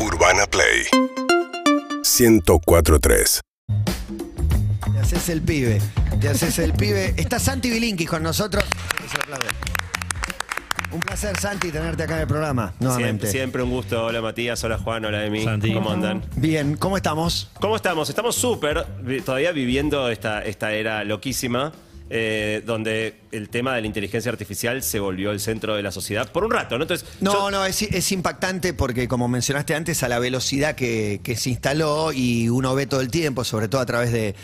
Urbana Play 1043. Te haces el pibe. Te haces el pibe. Está Santi Bilinkis con nosotros. Un placer, Santi, tenerte acá en el programa. Nuevamente. Siempre, siempre un gusto. Hola Matías, hola Juan, hola Emi. Santi. ¿Cómo andan? Bien, ¿cómo estamos? ¿Cómo estamos? Estamos súper, todavía viviendo esta, esta era loquísima, eh, donde el tema de la inteligencia artificial se volvió el centro de la sociedad por un rato, ¿no? Entonces, No, yo- no, es, es impactante porque, como mencionaste antes, a la velocidad que, que se instaló y uno ve todo el tiempo, sobre todo a través de,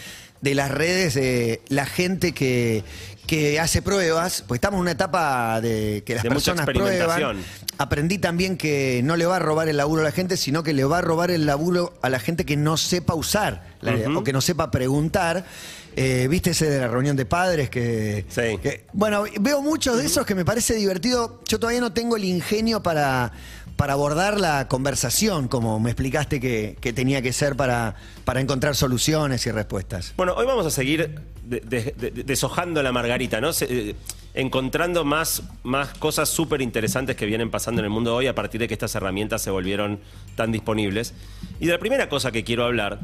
de las redes, eh, la gente que, que hace pruebas, pues estamos en una etapa de que las De personas prueban. Aprendí también que no le va a robar el laburo a la gente, sino que le va a robar el laburo a la gente que no sepa usar la- o que no sepa preguntar. Eh, ¿Viste ese de la reunión de padres que, Sí. que- bueno, veo muchos de esos que me parece divertido. Yo todavía no tengo el ingenio para, para abordar la conversación, como me explicaste que, que tenía que ser para, para encontrar soluciones y respuestas. Bueno, hoy vamos a seguir de- de- de- deshojando la margarita, ¿no? Se- eh, encontrando más, más cosas súper interesantes que vienen pasando en el mundo hoy a partir de que estas herramientas se volvieron tan disponibles. Y de la primera cosa que quiero hablar,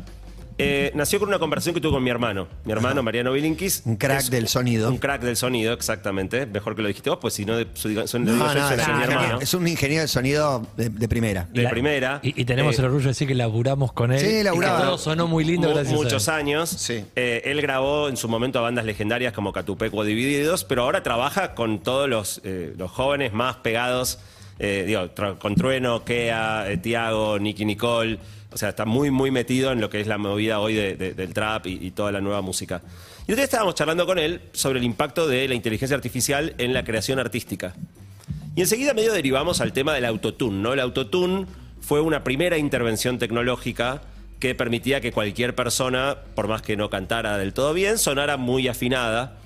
eh, nació con una conversación que tuve con mi hermano, mi hermano Mariano Bilinkis. Un crack del sonido. Un crack del sonido, exactamente. Mejor que lo dijiste vos, pues si no, no, soy es, mi un hermano. ingeniero, es un ingeniero de sonido de, de primera. De La- primera. Y, y tenemos Eh, el orgullo de decir que laburamos con él. Sí, todo sonó muy lindo Mu- gracias a él. muchos años. Sí. Eh, él grabó en su momento a bandas legendarias como Catupeco Divididos, pero ahora trabaja con todos los, eh, los jóvenes más pegados, eh, digo, con Trueno, Kea, eh, Tiago, Nicky Nicole. O sea, está muy, muy metido en lo que es la movida hoy de- de- del trap y, toda la nueva música. Y hoy estábamos charlando con él sobre el impacto de la inteligencia artificial en la creación artística. Y enseguida medio derivamos al tema del autotune, ¿no? El autotune fue una primera intervención tecnológica que permitía que cualquier persona, por más que no cantara del todo bien, sonara muy afinada.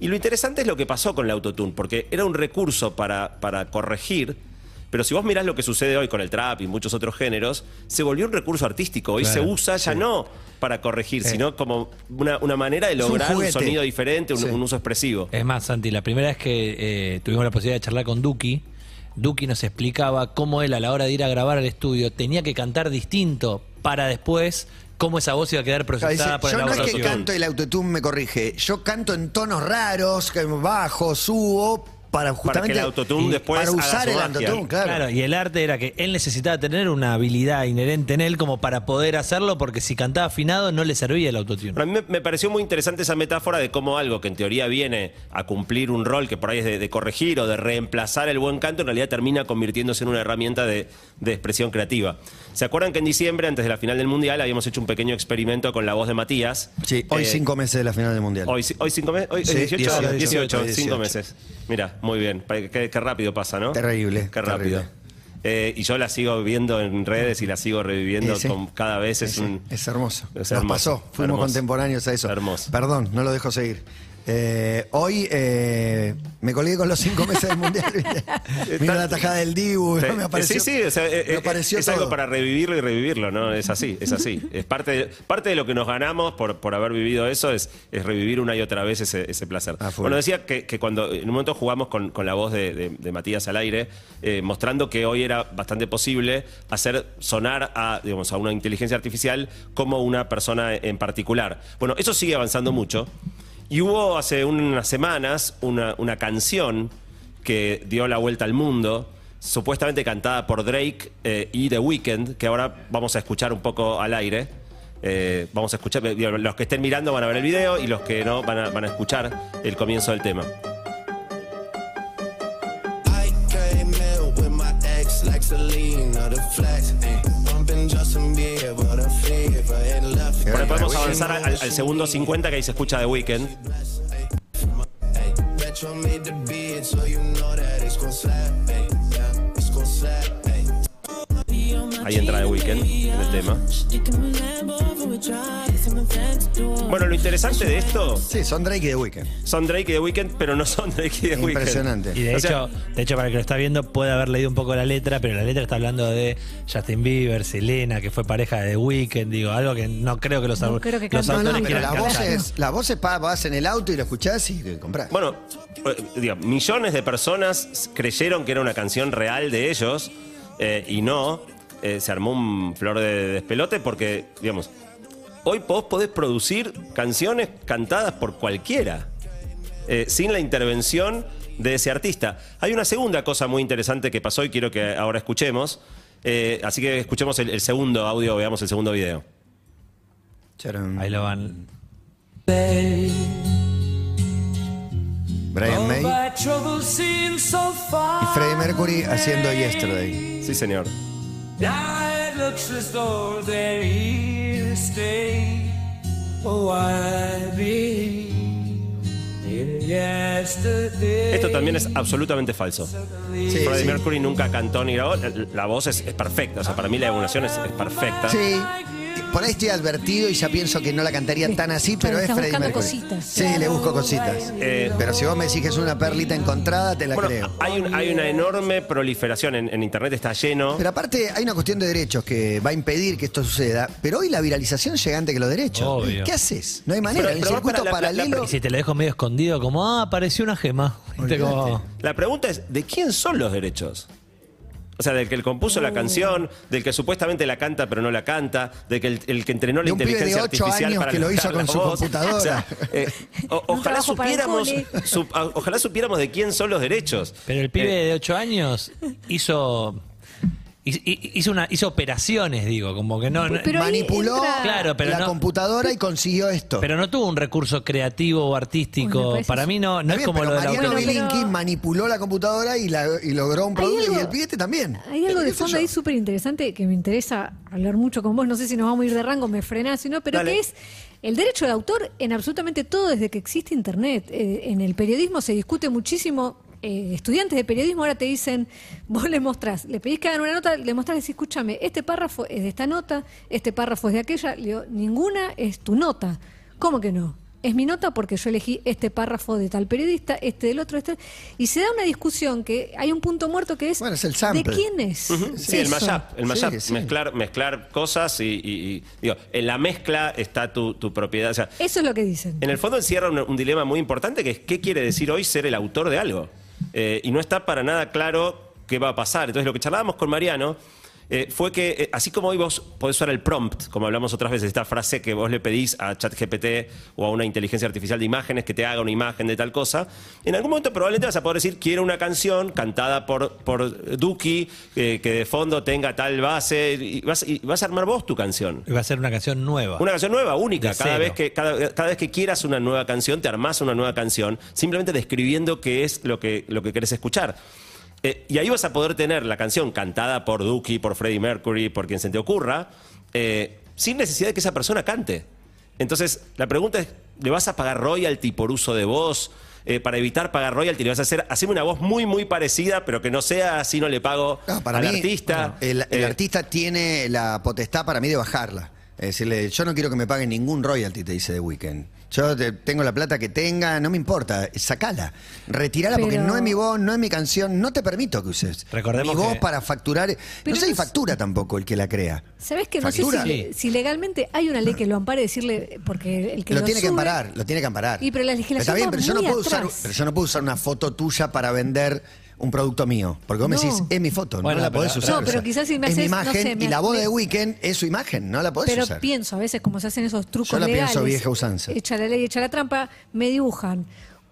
Y lo interesante es lo que pasó con el autotune, porque era un recurso para, para corregir, pero si vos mirás lo que sucede hoy con el trap y muchos otros géneros, se volvió un recurso artístico. Hoy Claro, se usa ya no para corregir, sino como una, una manera de un lograr un, sonido diferente, un, Sí. un uso expresivo. Es más, Santi, la primera vez que eh, tuvimos la posibilidad de charlar con Duki, Duki nos explicaba cómo él a la hora de ir a grabar al estudio tenía que cantar distinto para después cómo esa voz iba a quedar Claro, procesada dice, por yo el no es que canto y el autotune me corrige, yo canto en tonos raros, que bajo, subo, para justamente que el autotune después para usar el autotune, claro. Claro, y el arte era que él necesitaba tener una habilidad inherente en él como para poder hacerlo, porque si cantaba afinado no le servía el autotune. Pero a mí me, me pareció muy interesante esa metáfora de cómo algo que en teoría viene a cumplir un rol que por ahí es de, de corregir o de reemplazar el buen canto, en realidad termina convirtiéndose en una herramienta de, de expresión creativa. ¿Se acuerdan que en diciembre, antes de la final del Mundial, habíamos hecho un pequeño experimento con la voz de Matías? Sí, hoy Eh, cinco meses de la final del mundial. Hoy, hoy cinco meses, hoy Sí, 18, 18, 18, 18, cinco meses. Mira, muy bien, qué, qué rápido pasa, ¿no? Terrible, Qué rápido. terrible. Eh, y yo la sigo viendo en redes y la sigo reviviendo con, cada vez es un... es hermoso. es Nos hermoso, pasó, fuimos hermoso. contemporáneos a eso. Hermoso. Perdón, no lo dejo seguir. Eh, hoy eh, me colgué con los cinco meses del mundial. Mira la tajada del Dibu, Sí, me apareció, sí, sí, o sea, me eh, apareció es algo para revivirlo y revivirlo, ¿no? Es así, es así. Es parte de, parte de lo que nos ganamos por, por haber vivido eso, es, es revivir una y otra vez ese, ese placer. Ah, bueno, decía que, que cuando en un momento jugamos con, con la voz de, de- de Matías al aire, eh, mostrando que hoy era bastante posible hacer sonar a, digamos, a una inteligencia artificial como una persona en particular. Bueno, eso sigue avanzando mucho. Y hubo hace unas semanas una, una canción que dio la vuelta al mundo, supuestamente cantada por Drake eh, y The Weeknd, que ahora vamos a escuchar un poco al aire. Eh, vamos a escuchar, los que estén mirando van a ver el video y los que no van a, van a escuchar el comienzo del tema. Ahí podemos avanzar al, al segundo 50 que ahí se escucha slap. Ay. Ahí entra The Weeknd en el tema. Bueno, lo interesante de esto Sí, son Drake y The Weeknd. son Drake y The Weeknd, pero no son Drake y The Weeknd. Impresionante. Y de O sea- hecho, de hecho, para el que lo está viendo, puede haber leído un poco la letra, pero la letra está hablando de Justin Bieber, Selena, que fue pareja de The Weeknd, digo, algo que no creo que los, No creo que los. No, no, pero la voz es, la voz es pa- vas en el auto y lo escuchás y te compras. Bueno, eh, digo, millones de personas creyeron que era una canción real de ellos eh, y no. eh, se armó un flor de despelote porque, digamos, hoy vos podés producir canciones cantadas por cualquiera, eh, sin la intervención de ese artista. Hay una segunda cosa muy interesante que pasó y quiero que ahora escuchemos. Eh, así que escuchemos el, el segundo audio, veamos el segundo video. Charan. Ahí lo van. Brian May y Freddie Mercury haciendo Yesterday. Sí, señor. To stay. Oh, I believe in yesterday. Esto también es absolutamente falso. Sí, Freddie sí. Mercury nunca cantó ni grabó. La, la voz es, es perfecta. O sea, para mí la evolución es, es perfecta. Sí. Por ahí estoy advertido y ya pienso que no la cantaría tan así, pero es Freddie Mercury. cositas. Sí, le busco cositas. Eh, pero si vos me decís que es una perlita encontrada, te la Bueno, creo. hay, un- hay una enorme proliferación en, en internet, está lleno. Pero aparte hay una cuestión de derechos que va a impedir que esto suceda, pero hoy la viralización llega antes que los derechos. Obvio. ¿Qué haces? No hay manera. Pero- el pero circuito para la- la- la- paralelo. Y si te lo dejo medio escondido, como, ah, apareció una gema. Como- La pregunta es, ¿de quién son los derechos? O sea, del que él compuso Uh. la canción, del que supuestamente la canta pero no la canta, del que el, el que entrenó la De un pibe de inteligencia artificial años para que lo hizo con la su voz. computadora. O sea, eh, o- ojalá trabajo para el supiéramos, cole. su- a- ojalá supiéramos de quién son los derechos. Pero el pibe Eh, de 8 años hizo. Hi- hi- Hizo, una, hizo operaciones, digo, como que no. no- Pero manipuló entra- Claro, pero la no- computadora y consiguió esto. pero no tuvo un recurso creativo o artístico. parece Para mí no, no es bien, como pero lo de la Mariano pero- manipuló la computadora y, la- y logró un producto y el pibete también. Hay algo ¿Qué de fondo yo? ahí súper interesante que me interesa hablar mucho con vos. No sé si nos vamos a ir de rango, me frenás, sino, pero Dale. que es el derecho de autor en absolutamente todo desde que existe Internet. Eh, en el periodismo se discute muchísimo. Eh, estudiantes de periodismo ahora te dicen, vos le mostrás, le pedís que hagan una nota, le mostrás y decís, escúchame, este párrafo es de esta nota, este párrafo es de aquella. Le digo, ninguna es tu nota. ¿Cómo que no? Es mi nota porque yo elegí este párrafo de tal periodista, este del otro, este. Y se da una discusión que hay un punto muerto que es. Bueno, es el sample. ¿De quién es? Sí, el mashup, el mashup, Sí, sí. Mezclar, mezclar cosas y, y- y, digo, en la mezcla está tu, tu propiedad. O sea, Eso es lo que dicen. En el fondo encierra un, un dilema muy importante que es qué quiere decir hoy ser el autor de algo. Eh, y no está para nada claro qué va a pasar. Entonces lo que charlábamos con Mariano eh, fue que eh, así como hoy vos podés usar el prompt, como hablamos otras veces, esta frase que vos le pedís a ChatGPT o a una inteligencia artificial de imágenes que te haga una imagen de tal cosa, en algún momento probablemente vas a poder decir quiero una canción cantada por, por Duki eh, que de fondo tenga tal base y vas, y vas a armar vos tu canción. Iba a ser una canción nueva. Una canción nueva, única. Cada vez, que, cada, cada vez que quieras una nueva canción, te armás una nueva canción, simplemente describiendo qué es lo que, lo que querés escuchar. Eh, y ahí vas a poder tener la canción cantada por Duki, por Freddie Mercury, por quien se te ocurra, eh, sin necesidad de que esa persona cante. Entonces, la pregunta es, ¿le vas a pagar royalty por uso de voz? Eh, para evitar pagar royalty, le vas a hacer, hacerme una voz muy, muy parecida, pero que no sea así, no le pago No, para al mí, artista. El, el artista tiene la potestad para mí de bajarla. Es decirle, yo no quiero que me paguen ningún royalty, te dice The Weeknd. Yo te- tengo la plata que tenga, no me importa, sacala. Retirala porque Pero- no es mi voz, no es mi canción, no te permito que uses. Recordemos mi voz que- para facturar. Pero no sé si no es- factura tampoco el que la crea. ¿Sabés que no Factura. sé si, si legalmente hay una ley que lo ampare decirle, porque el que lo, lo, tiene que sube- amparar, lo tiene que amparar. Y pero la legislación Está bien, va pero yo no muy puedo usar, atrás. pero yo no puedo usar una foto tuya para vender un producto mío, porque vos me decís, es mi foto, Bueno, no la pero- podés usar. No, pero quizás si me es mi haces, no imagen sé, me- y la voz me- de Weekend es su imagen, no la podés Pero usar. pienso, a veces como se hacen esos trucos Yo la legales. pienso vieja usanza. Echa la ley, echa la trampa, me dibujan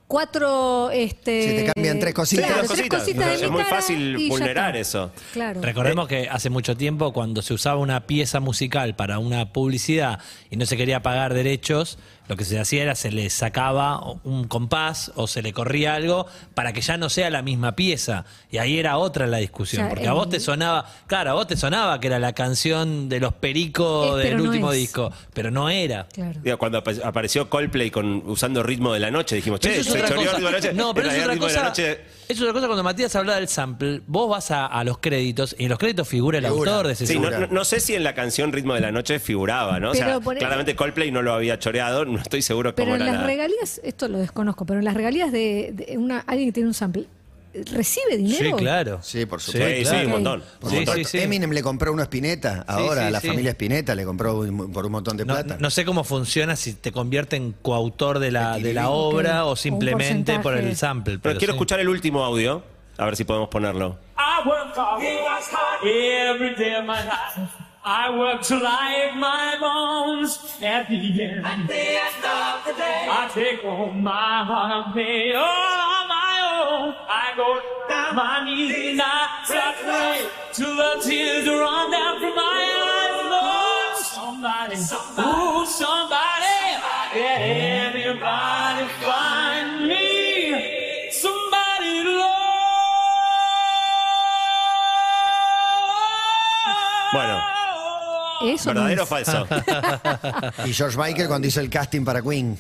cuatro, este... Si te cambian tres cositas. Claro, Tres tres cositas. cositas de Es mi muy cara fácil y ya vulnerar está. eso. Claro. Recordemos que hace mucho tiempo, cuando se usaba una pieza musical para una publicidad y no se quería pagar derechos, lo que se hacía era se le sacaba un compás o se le corría algo para que ya no sea la misma pieza. Y ahí era otra la discusión. O sea, porque a el- vos te sonaba, claro, a vos te sonaba que era la canción de los pericos Es, del no último disco, pero no era. Claro. Digo, cuando ap- apareció Coldplay con, usando ritmo de la noche, dijimos, che, se choreó ritmo de la noche. No, pero es otra ritmo de la cosa. noche. Eso es otra cosa cuando Matías habla del sample. Vos vas a, a los créditos y en los créditos figura el Figura. autor de ese Sí, no, sample. no- no sé si en la canción Ritmo de la Noche figuraba, ¿no? O sea, claramente Coldplay no lo había choreado, no estoy seguro Pero cómo en era las la- regalías, esto lo desconozco, pero en las regalías de, de una, alguien que tiene un sample, ¿recibe dinero? Sí, claro. Sí, por Sí, supuesto. sí, claro. un montón. Por Sí, sí, sí. Eminem le compró uno a Spinetta, ahora sí, a la sí. familia Spinetta le compró un- por un montón de plata. no sé cómo funciona si te convierte en coautor de la, de la obra O simplemente por el sample. Pero pero quiero sí. escuchar el último audio, a ver si podemos ponerlo. I work hard. He works hard every day of my life. I work I ache my bones. At the end, at the end of the day, I take home my heart I go down my knees and I till the tears run down from my eyes. Lord, somebody, somebody, anybody find me. Somebody. Bueno, Eso no ¿verdadero o falso? Y George Michael cuando hizo el casting para Queen.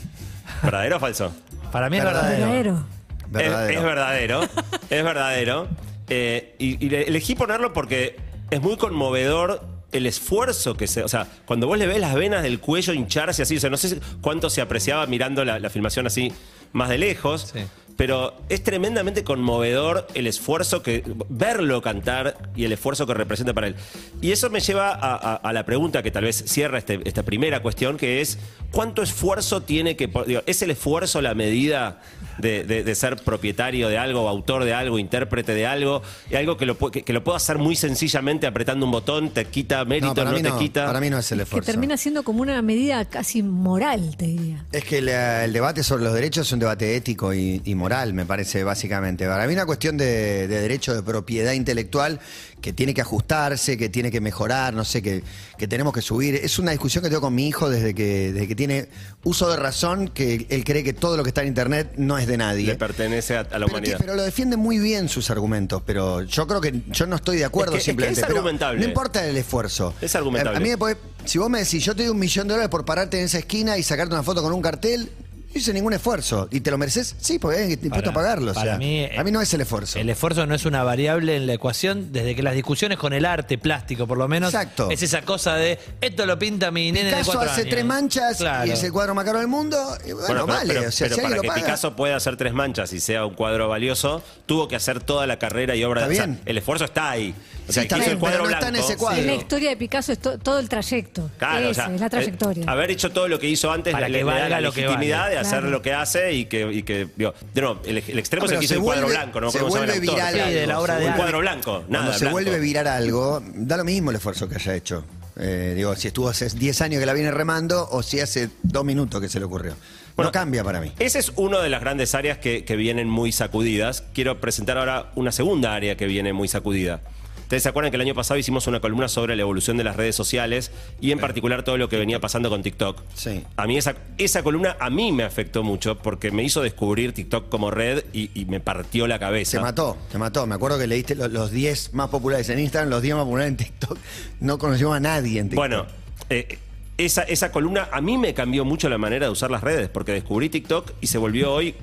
¿Verdadero o falso? Para mí es Verdadero. verdadero. Verdadero. Es, es verdadero, es verdadero. Eh, y, y le- elegí ponerlo porque es muy conmovedor el esfuerzo que se. O sea, cuando vos le ves las venas del cuello hincharse así, o sea, no sé cuánto se apreciaba mirando la, la filmación así más de lejos. Sí. Pero es tremendamente conmovedor el esfuerzo que. verlo cantar y el esfuerzo que representa para él. Y eso me lleva a, a- a la pregunta que tal vez cierra este- esta primera cuestión, que es: ¿cuánto esfuerzo tiene que. digo, ¿Es el esfuerzo la medida de, de- de ser propietario de algo, autor de algo, intérprete de algo? Y algo que lo, que, que lo puedo hacer muy sencillamente apretando un botón, te quita mérito, no, para, mí te no, quita. para mí no es el Que esfuerzo. termina siendo como una medida casi moral, te diría. Es que la- el debate sobre los derechos es un debate ético y, y moral, me parece, básicamente. Para mí una cuestión de, de derecho de propiedad intelectual que tiene que ajustarse, que tiene que mejorar, no sé, que, que tenemos que subir. Es una discusión que tengo con mi hijo desde que, desde que tiene uso de razón, que él cree que todo lo que está en Internet no es de nadie. Le pertenece a, a la Pero, que- humanidad. pero lo defiende muy bien sus argumentos, pero yo creo que yo no estoy de acuerdo Es que- simplemente. es argumentable. No importa el esfuerzo. Es argumentable. A, a mí me si vos me decís, yo te doy un millón de dólares por pararte en esa esquina y sacarte una foto con un cartel, no hice ningún esfuerzo. ¿Y te lo mereces? Sí, porque hay dispuesto Para- a pagarlo. o para mí, a mí no es el esfuerzo. El esfuerzo no es una variable en la ecuación desde que las discusiones con el arte plástico, por lo menos, Exacto. es esa cosa de esto lo pinta mi nene de Picasso cuatro hace años. tres manchas Claro. y es el cuadro más caro del mundo. y bueno, Bueno, pero, vale. pero- o sea, pero si para que paga. Picasso pueda hacer tres manchas y sea un cuadro valioso, tuvo que hacer toda la carrera y obra de. o sea, bien. el esfuerzo está ahí. O sea, Sí, está hizo bien, el cuadro pero no está blanco. en ese cuadro. Es la historia de Picasso, es to- todo el trayecto. Claro, o Ese, sea, es la eh, trayectoria. haber hecho todo lo que hizo antes Para le, que le da valga la lo que legitimidad vale. de hacer Claro. lo que hace y que, y que digo, de nuevo, el, el extremo No, es el pero que hizo se el cuadro vuelve- blanco, no se cómo se llama el vuelve autor. viral Sí, de la obra de un cuadro blanco, Cuando nada. se blanco. vuelve viral algo, da lo mismo el esfuerzo que haya hecho. Eh, digo, si estuvo hace 10 años que la viene remando o si hace dos minutos que se le ocurrió. Bueno, no cambia para mí. Esa es una de las grandes áreas que, que vienen muy sacudidas. Quiero presentar ahora una segunda área que viene muy sacudida. Ustedes se acuerdan que el año pasado hicimos una columna sobre la evolución de las redes sociales y en particular todo lo que venía pasando con TikTok. Sí. A mí esa, esa columna a mí me afectó mucho porque me hizo descubrir TikTok como red y, y me partió la cabeza. Se mató, se mató. Me acuerdo que leíste lo- los 10 más populares en Instagram, los 10 más populares en TikTok. No conocimos a nadie en TikTok. Bueno, eh, esa, esa columna a mí me cambió mucho la manera de usar las redes, porque descubrí TikTok y se volvió hoy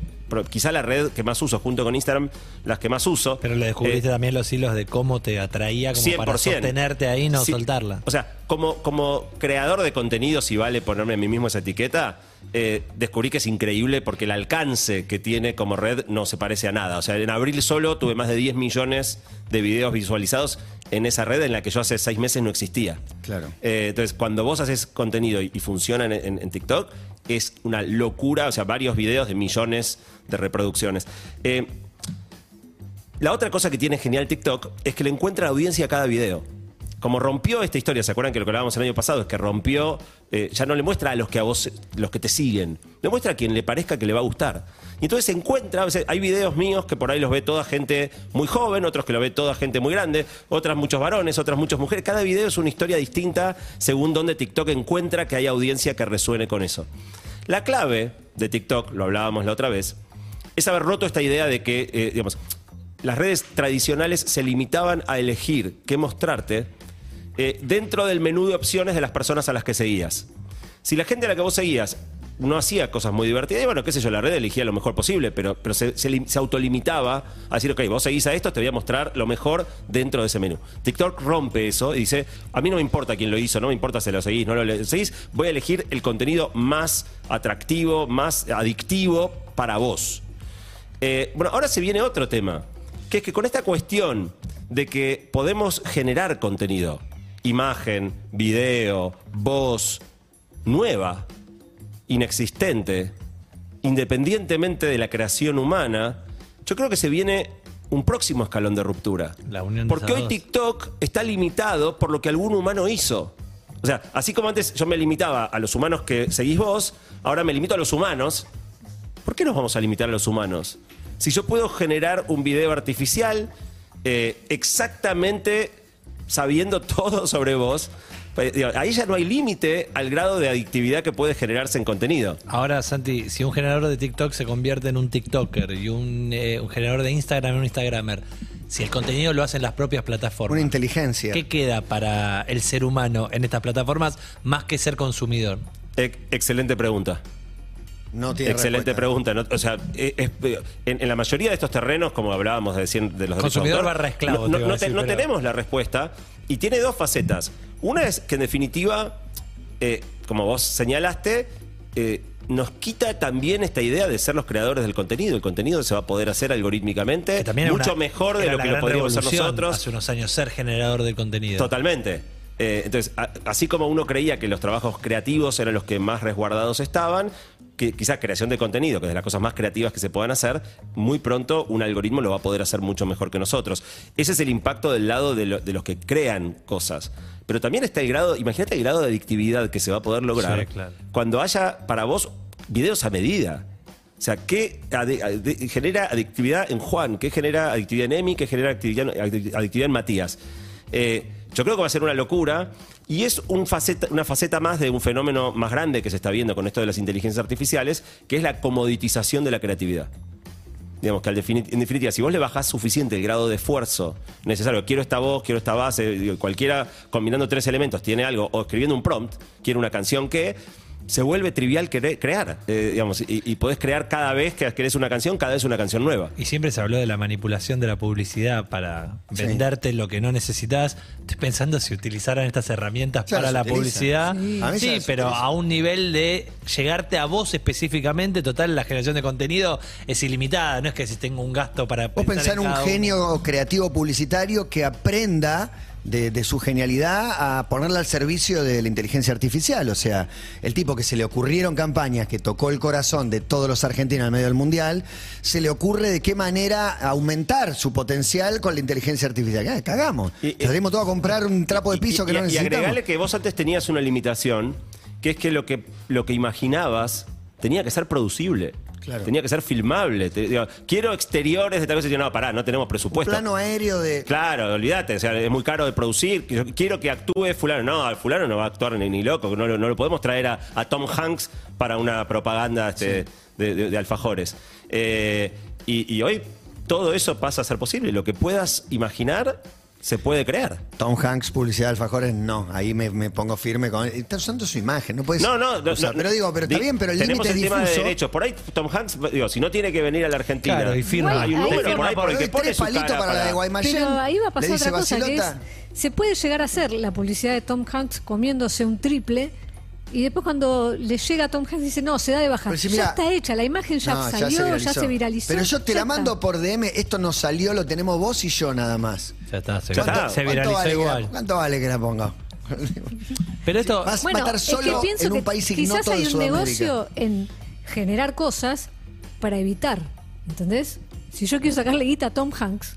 quizá la red que más uso, junto con Instagram, las que más uso. Pero le descubriste Eh, también los hilos de cómo te atraía como para 100%. sostenerte ahí y no Sí. soltarla. O sea, como, como creador de contenido, si vale ponerme a mí mismo esa etiqueta, eh, descubrí que es increíble porque el alcance que tiene como red no se parece a nada. O sea, en abril solo tuve más de 10 millones de videos visualizados en esa red en la que yo hace seis meses no existía. Claro. Eh, entonces, cuando vos haces contenido y, y funciona en, en- en TikTok, es una locura, o sea, varios videos de millones de reproducciones. Eh, la otra cosa que tiene genial TikTok es que le encuentra audiencia a cada video. Como rompió esta historia, ¿se acuerdan que lo que hablábamos el año pasado? Es que rompió, eh, ya no le muestra a los que a vos, los que te siguen, le muestra a quien le parezca que le va a gustar. Y entonces se encuentra, hay videos míos que por ahí los ve toda gente muy joven, otros que lo ve toda gente muy grande, otras muchos varones, otras muchas mujeres. Cada video es una historia distinta según donde TikTok encuentra que hay audiencia que resuene con eso. La clave de TikTok, lo hablábamos la otra vez, es haber roto esta idea de que, eh, digamos, las redes tradicionales se limitaban a elegir qué mostrarte eh, dentro del menú de opciones de las personas a las que seguías. Si la gente a la que vos seguías no hacía cosas muy divertidas, y bueno, qué sé yo, la red elegía lo mejor posible, pero, pero se, se lim- se autolimitaba a decir, ok, vos seguís a esto, te voy a mostrar lo mejor dentro de ese menú. TikTok rompe eso y dice, a mí no me importa quién lo hizo, no me importa si lo seguís, no lo seguís, voy a elegir el contenido más atractivo, más adictivo para vos. Eh, bueno, ahora se viene otro tema, que es que con esta cuestión de que podemos generar contenido, imagen, video, voz, nueva, inexistente, independientemente de la creación humana, yo creo que se viene un próximo escalón de ruptura. La unión de Porque hoy. TikTok está limitado por lo que algún humano hizo. O sea, así como antes yo me limitaba a los humanos que seguís vos, ahora me limito a los humanos. ¿Por qué nos vamos a limitar a los humanos? Si yo puedo generar un video artificial eh, exactamente sabiendo todo sobre vos, pues, digo, ahí ya no hay límite al grado de adictividad que puede generarse en contenido. Ahora, Santi, si un generador de TikTok se convierte en un TikToker y un, eh, un generador de Instagram en un Instagramer, si el contenido lo hacen las propias plataformas, Una inteligencia. ¿qué queda para el ser humano en estas plataformas más que ser consumidor? E- excelente pregunta. No tiene Excelente respuesta. pregunta. ¿no? O sea, eh, es- en, en la mayoría de estos terrenos, como hablábamos de, cien- de los derechos Consumidor de barra esclavo, no, te no- no te- decir, no pero- tenemos la respuesta y tiene dos facetas. Una es que en definitiva, eh, como vos señalaste, eh, nos quita también esta idea de ser los creadores del contenido. El contenido se va a poder hacer algorítmicamente Que también mucho una- mejor de lo que lo podríamos hacer nosotros. Hace unos años ser generador de contenido. Totalmente. Eh, entonces, a- así como uno creía que los trabajos creativos eran los que más resguardados estaban, que quizás creación de contenido, que es de las cosas más creativas que se puedan hacer, muy pronto un algoritmo lo va a poder hacer mucho mejor que nosotros. Ese es el impacto del lado de, lo- de los que crean cosas. Pero también está el grado, imagínate el grado de adictividad que se va a poder lograr Sí, claro. cuando haya para vos videos a medida. O sea, ¿qué genera adictividad en Juan? ¿Qué genera adictividad en Emi? ¿Qué genera adictividad, adictividad en Matías? Eh, yo creo que va a ser una locura y es una faceta más de un fenómeno más grande que se está viendo con esto de las inteligencias artificiales, que es la comoditización de la creatividad. Digamos que al en definitiva, si vos le bajás suficiente el grado de esfuerzo necesario, quiero esta voz, quiero esta base, cualquiera combinando tres elementos tiene algo, o escribiendo un prompt, quiero una canción que se vuelve trivial cre- crear, eh, digamos, y, y podés crear cada vez que querés una canción, cada vez una canción nueva. Y siempre se habló de la manipulación de la publicidad para venderte lo que no necesitas. Estoy pensando si utilizaran estas herramientas Ya para la utilizan. publicidad. Sí. A pero utilizan. a un nivel de llegarte a vos específicamente. Total, la generación de contenido es ilimitada. No es que si tengo un gasto para Vos pensar en un uno. genio creativo publicitario que aprenda de, de su genialidad a ponerla al servicio de la inteligencia artificial. O sea, el tipo que se le ocurrieron campañas que tocó el corazón de todos los argentinos en medio del mundial, se le ocurre de qué manera aumentar su potencial con la inteligencia artificial. Ah, Cagamos. Y- todos a comprar un trapo de piso y, que no y- y necesitamos. agregale que vos antes tenías una limitación, que es que lo que, lo que imaginabas tenía que ser producible. Claro. Tenía que ser filmable. Te- digo, quiero exteriores de tal cosa. Y yo, no, pará, no tenemos presupuesto. plano aéreo de. Claro, olvídate, o sea, es muy caro de producir. Yo quiero que actúe fulano. No, fulano no va a actuar ni, ni loco, no, lo- no lo podemos traer a, a Tom Hanks para una propaganda este, de, de- de alfajores. Eh, y, y hoy todo eso pasa a ser posible. Lo que puedas imaginar se puede crear. Tom Hanks, publicidad de alfajores, no. Ahí me, me pongo firme con. Está usando su imagen, no puedes. No, no, no, usar- no, pero digo, pero está di- bien, pero el Tenemos límite es tema de difuso. derechos. Por ahí Tom Hanks, digo, si no tiene que venir a la Argentina. Claro, y firma. Hay un número firma por ahí por el que pone su cara para la de Guaymallén. Pero ahí va a pasar otra cosa, que es, se puede llegar a hacer la publicidad de Tom Hanks comiéndose un triple y después cuando le llega a Tom Hanks dice, no, se da de baja. Pero si ya está hecha, la imagen ya No, salió, ya se, viralizó. Pero yo te la mando está. por DM, esto no salió, lo tenemos vos y yo nada más. Ya está, se, está. se ¿Cuánto viralizó vale la- igual. ¿Cuánto vale que la ponga? Pero esto. Vas Bueno, a estar es que solo pienso en un que país quizás hay de un negocio en generar cosas para evitar, ¿entendés? Si yo quiero sacarle guita a Tom Hanks, ha-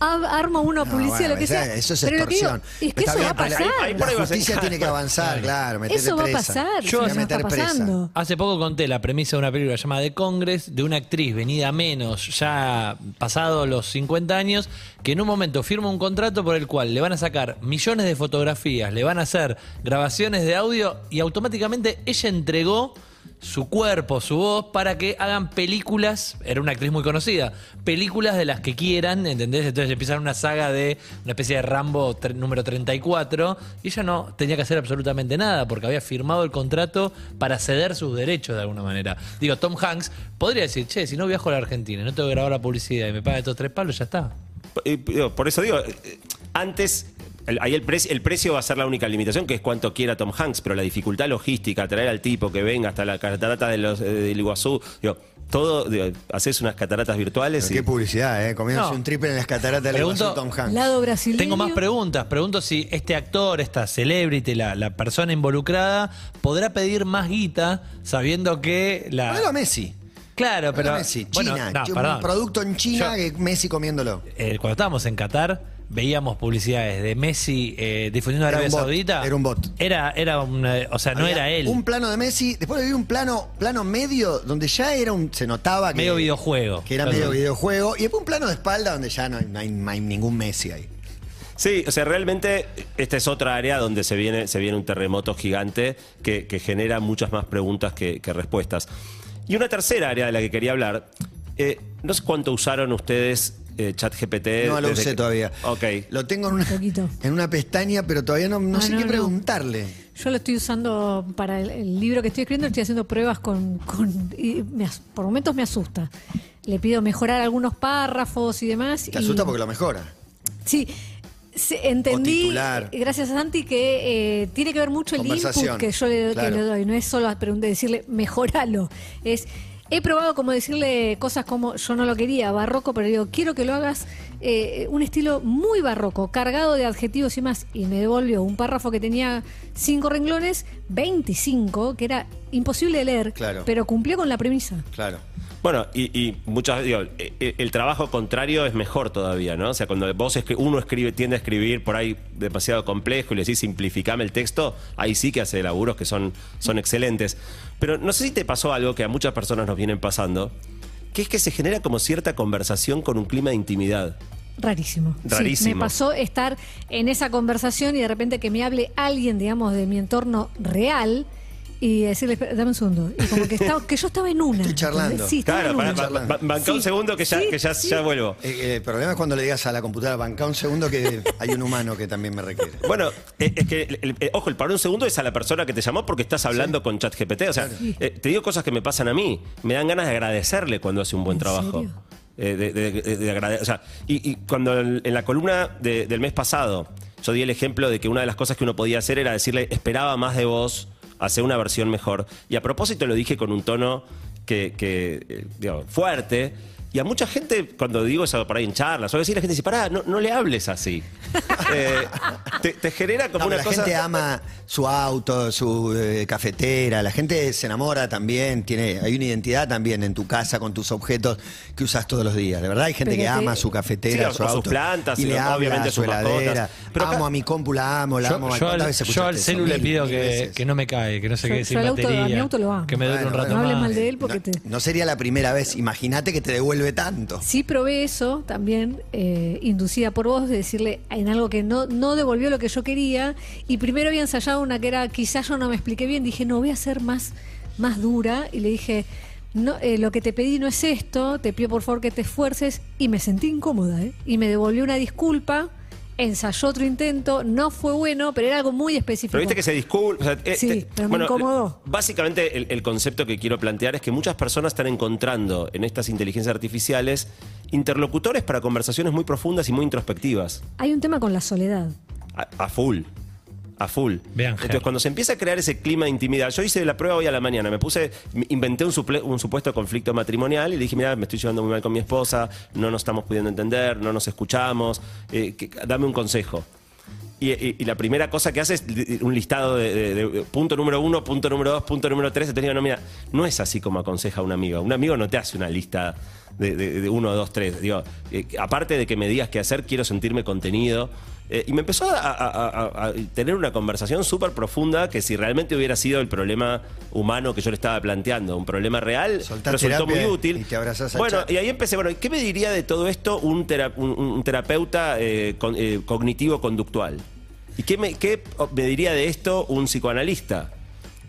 armo una No, publicidad, bueno, lo que esa- sea. Eso es Pero lo que digo, extorsión. es que Está eso bien, va a pasar. ahí por ahí La a justicia tiene que avanzar, claro. Eso va a pasar, yo- eso está meter presa. pasando. Hace poco conté la premisa de una película llamada The Congress de una actriz venida a menos, ya pasado los 50 años, que en un momento firma un contrato por el cual le van a sacar millones de fotografías, le van a hacer grabaciones de audio y automáticamente ella entregó su cuerpo, su voz, para que hagan películas, era una actriz muy conocida, películas de las que quieran, ¿entendés? Entonces empiezan una saga de una especie de Rambo número 34, y ella no tenía que hacer absolutamente nada, porque había firmado el contrato para ceder sus derechos de alguna manera. Digo, Tom Hanks podría decir, che, si no viajo a la Argentina, no tengo que grabar la publicidad y me pagan estos tres palos, ya está. Por eso digo, eh, antes, el, ahí el, precio el precio va a ser la única limitación, que es cuánto quiera Tom Hanks, pero la dificultad logística, traer al tipo que venga hasta la catarata de los, eh, del Iguazú, digo, todo, digo, haces unas cataratas virtuales Pero y... qué publicidad, ¿eh? Comiéndose No. un triple en las cataratas de Pregunto- Tom Hanks. Lado brasileño. Tengo más preguntas. Pregunto si este actor, esta celebrity, la, la persona involucrada, podrá pedir más guita sabiendo que la... A Messi. Claro, pero. Messi, bueno, China, no, un perdón. producto en China Yo- que Messi comiéndolo. Eh, cuando estábamos en Qatar, veíamos publicidades de Messi eh, difundiendo Era Arabia Saudita. era un bot. Era, era un. eh, o sea, no Había era él. Un plano de Messi, después vi un plano, plano medio donde ya era un, se notaba que, Medio videojuego. que era Claro. medio videojuego, y después un plano de espalda donde ya no hay, no hay- no hay ningún Messi ahí. Sí, o sea, realmente esta es otra área donde se viene, se viene un terremoto gigante que, que genera muchas más preguntas que, que respuestas. Y una tercera área de la que quería hablar, eh, no sé cuánto usaron ustedes eh, ChatGPT. No lo desde usé que- todavía. Ok. Lo tengo en una, Poquito. en una pestaña, pero todavía no, no Ah, sé no, qué no. preguntarle. Yo lo estoy usando para el, el libro que estoy escribiendo, estoy haciendo pruebas con... con- y me as- por momentos me asusta. Le pido mejorar algunos párrafos y demás. Te y- asusta porque lo mejora. Sí, entendí, titular. gracias a Santi, que eh, tiene que ver mucho el Conversación, input que yo le, que claro. le doy. No es solo decirle, mejoralo. Es, he probado como decirle cosas como, yo no lo quería, barroco, pero digo, quiero que lo hagas eh, un estilo muy barroco, cargado de adjetivos y más. Y me devolvió un párrafo que tenía cinco renglones, 25, que era imposible de leer, Claro. pero cumplió con la premisa. Claro. Bueno, y, y muchas digo, eh, eh, el trabajo contrario es mejor todavía, ¿no? O sea, cuando vos escri- uno escribe, tiende a escribir por ahí demasiado complejo y le decís simplificame el texto, ahí sí que hace laburos que son, son excelentes. Pero no sé si te pasó algo que a muchas personas nos vienen pasando, que es que se genera como cierta conversación con un clima de intimidad. Rarísimo. Sí, Rarísimo. me pasó estar en esa conversación y de repente que me hable alguien, digamos, de mi entorno real y decirle, "Espera, dame un segundo. Y como que, estaba, que yo estaba en una. Estoy charlando. Sí, estaba Claro, en para, una. ba- ba- banca un Sí, segundo que ya, sí, que ya, sí. ya vuelvo. Eh, eh, el problema es cuando le digas a la computadora, banca un segundo que hay un humano que también me requiere. Bueno, eh, es que, el- el- eh, ojo, el para un segundo es a la persona que te llamó porque estás hablando con ChatGPT. O sea, eh, te digo cosas que me pasan a mí. Me dan ganas de agradecerle cuando hace un buen ¿En trabajo. serio? Eh, de, de- de- de agrade- o sea, y, y cuando el- en la columna de- del mes pasado yo di el ejemplo de que una de las cosas que uno podía hacer era decirle, esperaba más de vos, hacer una versión mejor. Y a propósito lo dije con un tono que, eh, fuerte. Y a mucha gente, cuando digo eso por ahí en charlas, o así, la gente dice, pará, no, no le hables así. Eh, te, te genera como No, una la cosa... gente ama su auto, su eh, cafetera, la gente se enamora también, tiene, hay una identidad también en tu casa con tus objetos que usas todos los días. De verdad hay gente Pero que ama su cafetera, Sí, su o sus auto. plantas, y le habla obviamente a su heladera. Pero acá- amo a mi compu, la amo, la amo. Yo, yo ¿Cuántas al, veces yo al eso? celu le pido que, que no me cae, que no se Yo- quede yo sin auto- a mi auto lo amo. Que me dure Bueno, un rato no hables más. mal de él porque no, te... no sería la primera vez. Imagínate que te devuelve tanto. Sí probé eso también, eh, inducida por vos, de decirle en algo que no, no devolvió lo que yo quería. Y primero había ensayado una que era, quizás yo no me expliqué bien, dije, no, voy a ser más, más dura. Y le dije, no, eh, lo que te pedí no es esto, te pido por favor que te esfuerces. Y me sentí incómoda, ¿eh? Y me devolvió una disculpa, ensayó otro intento, no fue bueno, pero era algo muy específico. Pero viste que se disculpa. o sea, eh, Sí, te- pero me incomodó. Básicamente, el, el concepto que quiero plantear es que muchas personas están encontrando en estas inteligencias artificiales interlocutores para conversaciones muy profundas y muy introspectivas. Hay un tema con la soledad. A, a full. A full. Vean, Entonces, cuando se empieza a crear ese clima de intimidad, yo hice la prueba hoy a la mañana, me puse, inventé un, suple- un supuesto conflicto matrimonial y le dije, mira, me estoy llevando muy mal con mi esposa, no nos estamos pudiendo entender, no nos escuchamos, eh, que- dame un consejo. Y, y- y la primera cosa que hace es un listado de, de- de punto número uno, punto número dos, punto número tres. Entonces digo, no, mira, no es así como aconseja un amigo. Un amigo no te hace una lista de uno, dos, tres. Digo, eh, aparte de que me digas qué hacer, quiero sentirme contenido. Eh, y me empezó a, a- a- a tener una conversación súper profunda que si realmente hubiera sido el problema humano que yo le estaba planteando, un problema real, resultó muy útil. y te abrazás al bueno, y ahí empecé, bueno, ¿qué me diría de todo esto un, tera- un- un terapeuta eh, con- eh, cognitivo-conductual? ¿Y qué me, qué me diría de esto un psicoanalista?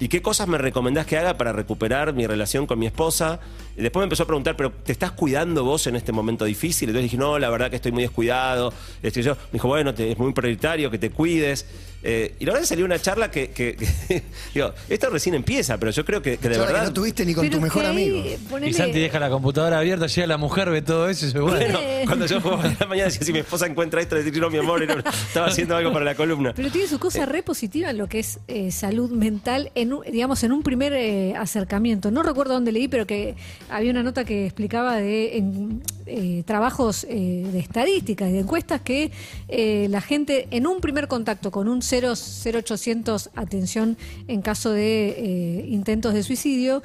¿Y qué cosas me recomendás que haga para recuperar mi relación con mi esposa? Después me empezó a preguntar, ¿pero te estás cuidando vos en este momento difícil? Entonces dije, no, la verdad que estoy muy descuidado. Este, yo, me dijo, bueno, te- es muy prioritario que te cuides. Eh, y la verdad que salió una charla que, que- que- digo, esto recién empieza, pero yo creo que, que de Charla que verdad... no tuviste ni con Pero tu mejor amigo. ponele- Y Santi deja la computadora abierta, llega la mujer, ve todo eso y dice, bueno. Bueno, cuando yo jugaba a la mañana decía, si mi esposa encuentra esto, le digo, no, mi amor, era- estaba haciendo algo para la columna. Pero tiene su cosa re positiva en lo que es eh, salud mental, en un- digamos, en un primer eh, acercamiento. No recuerdo dónde leí, pero que había una nota que explicaba de en, eh, trabajos eh, de estadísticas y de encuestas que eh, la gente en un primer contacto con un 0, 0800 atención en caso de eh, intentos de suicidio,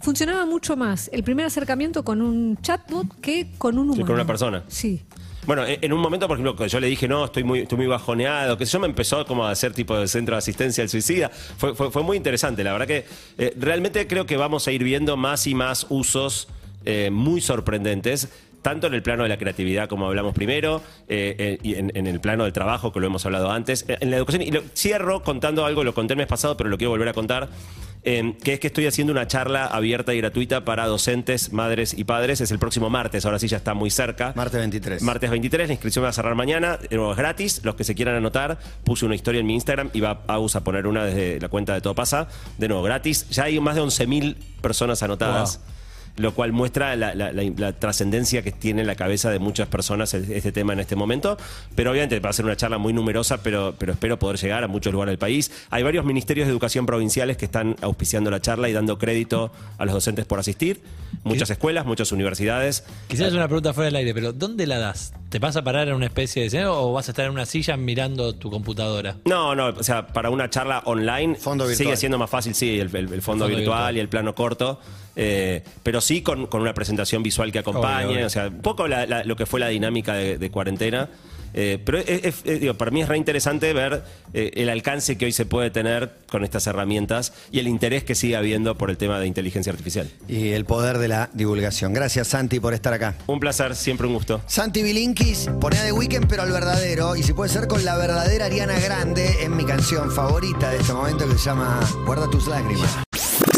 funcionaba mucho más el primer acercamiento con un chatbot que con un humano. con una persona. Sí. Bueno, en en un momento, por ejemplo, yo le dije, no, estoy muy, estoy muy bajoneado, que yo me empezó como a hacer tipo de centro de asistencia al suicida. Fue, muy interesante. La verdad que eh, realmente creo que vamos a ir viendo más y más usos eh, muy sorprendentes. Tanto en el plano de la creatividad, como hablamos primero, eh, eh, y en, en el plano del trabajo, que lo hemos hablado antes, eh, en la educación. Y lo, cierro contando algo, lo conté el mes pasado, pero lo quiero volver a contar. Eh, que es que estoy haciendo una charla abierta y gratuita para docentes, madres y padres. Es el próximo martes, ahora sí ya está muy cerca. Martes 23. Martes 23, la inscripción va a cerrar mañana, de nuevo es gratis, los que se quieran anotar, puse una historia en mi Instagram y va Agus a poner una desde la cuenta de Todo Pasa, de nuevo gratis, ya hay más de 11.000 personas anotadas. Lo cual muestra la, la- la- la trascendencia que tiene en la cabeza de muchas personas el- este tema en este momento. Pero obviamente va a ser una charla muy numerosa, pero, pero espero poder llegar a muchos lugares del país. Hay varios ministerios de educación provinciales que están auspiciando la charla y dando crédito a los docentes por asistir. Muchas escuelas, muchas universidades. Quizás es una pregunta fuera del aire, pero ¿dónde la das? ¿Te vas a parar en una especie de escenario o vas a estar en una silla mirando tu computadora? No, no, o sea, para una charla online Fondo virtual. sigue siendo más fácil, sí, el, el- el fondo, fondo virtual, virtual. y el plano corto, eh, pero sí con, con una presentación visual que acompañe, Obvio, obvio. o sea, un poco la- la- lo que fue la dinámica de, de cuarentena. eh, pero es- es- es- digo, para mí es re interesante ver eh, el alcance que hoy se puede tener con estas herramientas y el interés que sigue habiendo por el tema de inteligencia artificial. Y el poder de la divulgación. Gracias, Santi, por estar acá. Un placer, siempre un gusto. Santi Bilinkis, ponía de weekend, pero al verdadero. Y si puede ser con la verdadera Ariana Grande, en mi canción favorita de este momento que se llama Guarda tus lágrimas.